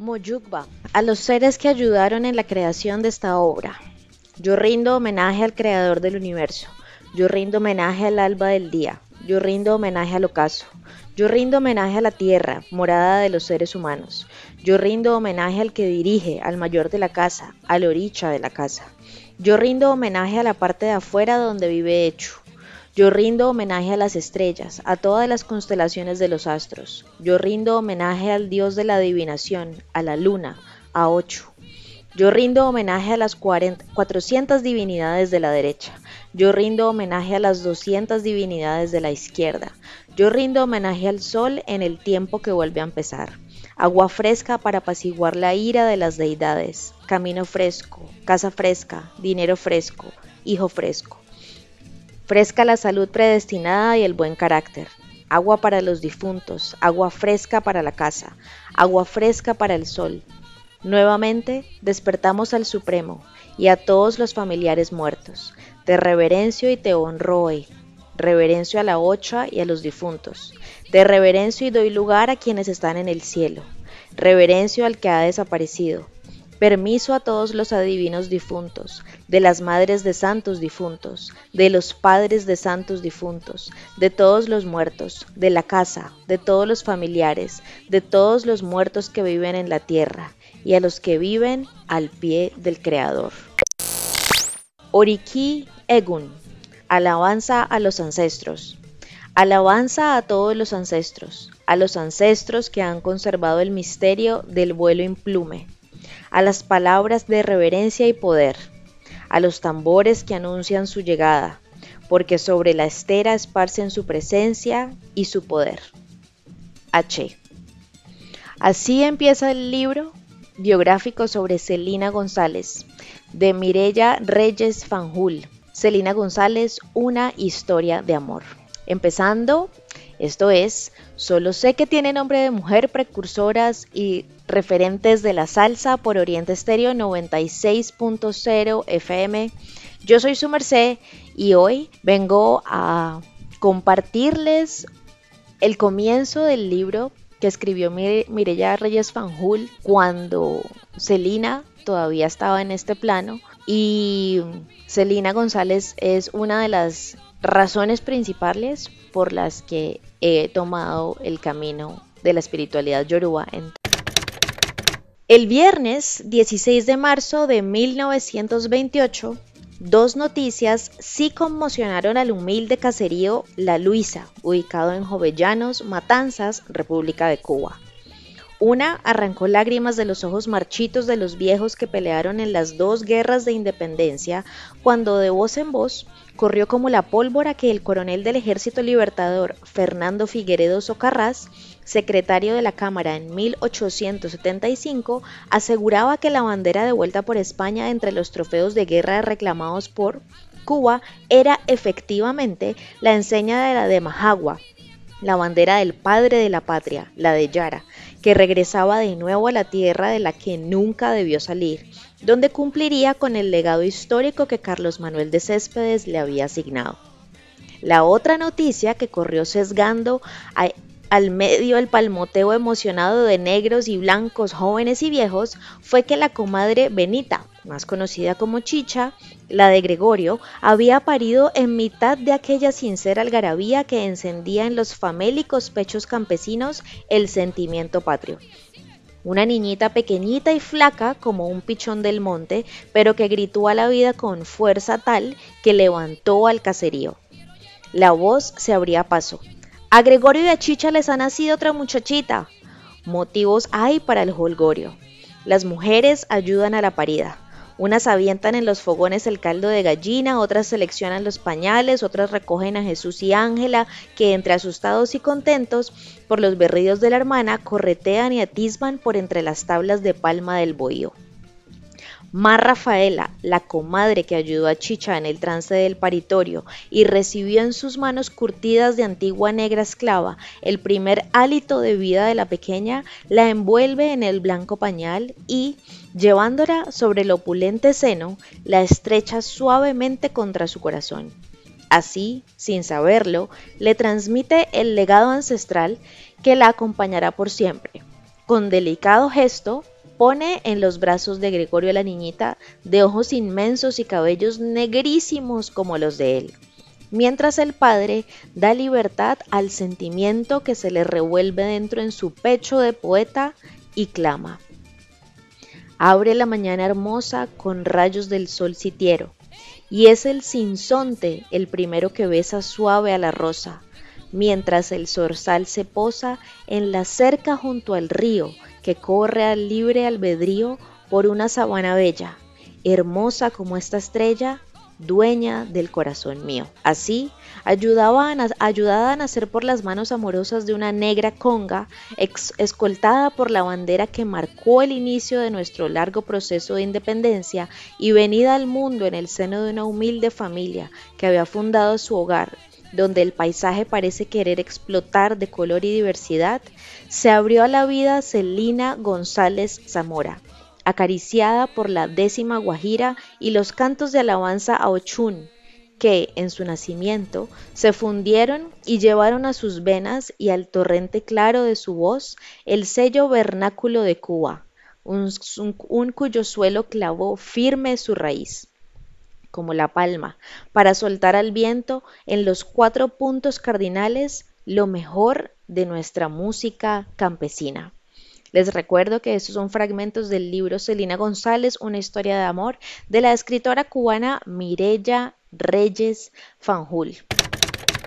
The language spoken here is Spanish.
Moyukba, a los seres que ayudaron en la creación de esta obra. Yo rindo homenaje al creador del universo. Yo rindo homenaje al alba del día. Yo rindo homenaje al ocaso. Yo rindo homenaje a la tierra, morada de los seres humanos. Yo rindo homenaje al que dirige, al mayor de la casa, al oricha de la casa. Yo rindo homenaje a la parte de afuera donde vive hecho. Yo rindo homenaje a las estrellas, a todas las constelaciones de los astros. Yo rindo homenaje al dios de la adivinación, a la luna, a Ocho. Yo rindo homenaje a las 400 divinidades de la derecha. Yo rindo homenaje a las 200 divinidades de la izquierda. Yo rindo homenaje al sol en el tiempo que vuelve a empezar. Agua fresca para apaciguar la ira de las deidades. Camino fresco, casa fresca, dinero fresco, hijo fresco. Fresca la salud predestinada y el buen carácter. Agua para los difuntos, agua fresca para la casa, agua fresca para el sol. Nuevamente despertamos al Supremo y a todos los familiares muertos. Te reverencio y te honro hoy. Reverencio a la ocha y a los difuntos. Te reverencio y doy lugar a quienes están en el cielo. Reverencio al que ha desaparecido Permiso a todos los adivinos difuntos, de las madres de santos difuntos, de los padres de santos difuntos, de todos los muertos, de la casa, de todos los familiares, de todos los muertos que viven en la tierra, y a los que viven al pie del Creador. Oriki Egun. Alabanza a los ancestros. Alabanza a todos los ancestros, a los ancestros que han conservado el misterio del vuelo implume a las palabras de reverencia y poder, a los tambores que anuncian su llegada, porque sobre la estera esparcen su presencia y su poder. H. Así empieza el libro biográfico sobre Celina González, de Mirella Reyes Fanjul. Celina González, una historia de amor. Empezando, esto es, solo sé que tiene nombre de mujer, precursoras y referentes de la salsa por Oriente Estéreo 96.0 FM. Yo soy su merced y hoy vengo a compartirles el comienzo del libro que escribió Mirella Reyes Fanjul cuando Celina todavía estaba en este plano y Celina González es una de las razones principales por las que he tomado el camino de la espiritualidad yoruba. El viernes 16 de marzo de 1928, dos noticias sí conmocionaron al humilde caserío La Luisa, ubicado en Jovellanos, Matanzas, República de Cuba. Una arrancó lágrimas de los ojos marchitos de los viejos que pelearon en las dos guerras de independencia, cuando de voz en voz corrió como la pólvora que el coronel del Ejército Libertador, Fernando Figueredo Socarrás, secretario de la Cámara en 1875, aseguraba que la bandera devuelta por España entre los trofeos de guerra reclamados por Cuba era efectivamente la enseña de la de Majagua, la bandera del padre de la patria, la de Yara, que regresaba de nuevo a la tierra de la que nunca debió salir donde cumpliría con el legado histórico que Carlos Manuel de Céspedes le había asignado. La otra noticia que corrió sesgando al medio el palmoteo emocionado de negros y blancos, jóvenes y viejos, fue que la comadre Benita, más conocida como Chicha, la de Gregorio, había parido en mitad de aquella sincera algarabía que encendía en los famélicos pechos campesinos el sentimiento patrio una niñita pequeñita y flaca como un pichón del monte, pero que gritó a la vida con fuerza tal que levantó al caserío. La voz se abría paso. A Gregorio y a Chicha les ha nacido otra muchachita. Motivos hay para el holgorio. Las mujeres ayudan a la parida. Unas avientan en los fogones el caldo de gallina, otras seleccionan los pañales, otras recogen a Jesús y Ángela, que entre asustados y contentos por los berridos de la hermana, corretean y atisban por entre las tablas de palma del bohío. Más Rafaela, la comadre que ayudó a Chicha en el trance del paritorio y recibió en sus manos curtidas de antigua negra esclava el primer hálito de vida de la pequeña, la envuelve en el blanco pañal y, llevándola sobre el opulente seno, la estrecha suavemente contra su corazón. Así, sin saberlo, le transmite el legado ancestral que la acompañará por siempre, Con delicado gesto, pone en los brazos de Gregorio la niñita de ojos inmensos y cabellos negrísimos como los de él, mientras el padre da libertad al sentimiento que se le revuelve dentro en su pecho de poeta y clama. Abre la mañana hermosa con rayos del sol sitiero, y es el sinsonte el primero que besa suave a la rosa, mientras el zorzal se posa en la cerca junto al río que corre al libre albedrío por una sabana bella, hermosa como esta estrella, dueña del corazón mío. Así, ayudaba ayudada a nacer por las manos amorosas de una negra conga, escoltada por la bandera que marcó el inicio de nuestro largo proceso de independencia y venida al mundo en el seno de una humilde familia que había fundado su hogar donde el paisaje parece querer explotar de color y diversidad, se abrió a la vida Celina González Zamora, acariciada por la décima Guajira y los cantos de alabanza a Ochun, que en su nacimiento se fundieron y llevaron a sus venas y al torrente claro de su voz el sello vernáculo de Cuba, un, un cuyo suelo clavó firme su raíz como la palma, para soltar al viento en los cuatro puntos cardinales lo mejor de nuestra música campesina. Les recuerdo que estos son fragmentos del libro Celina González, Una historia de amor, de la escritora cubana Mirella Reyes Fanjul.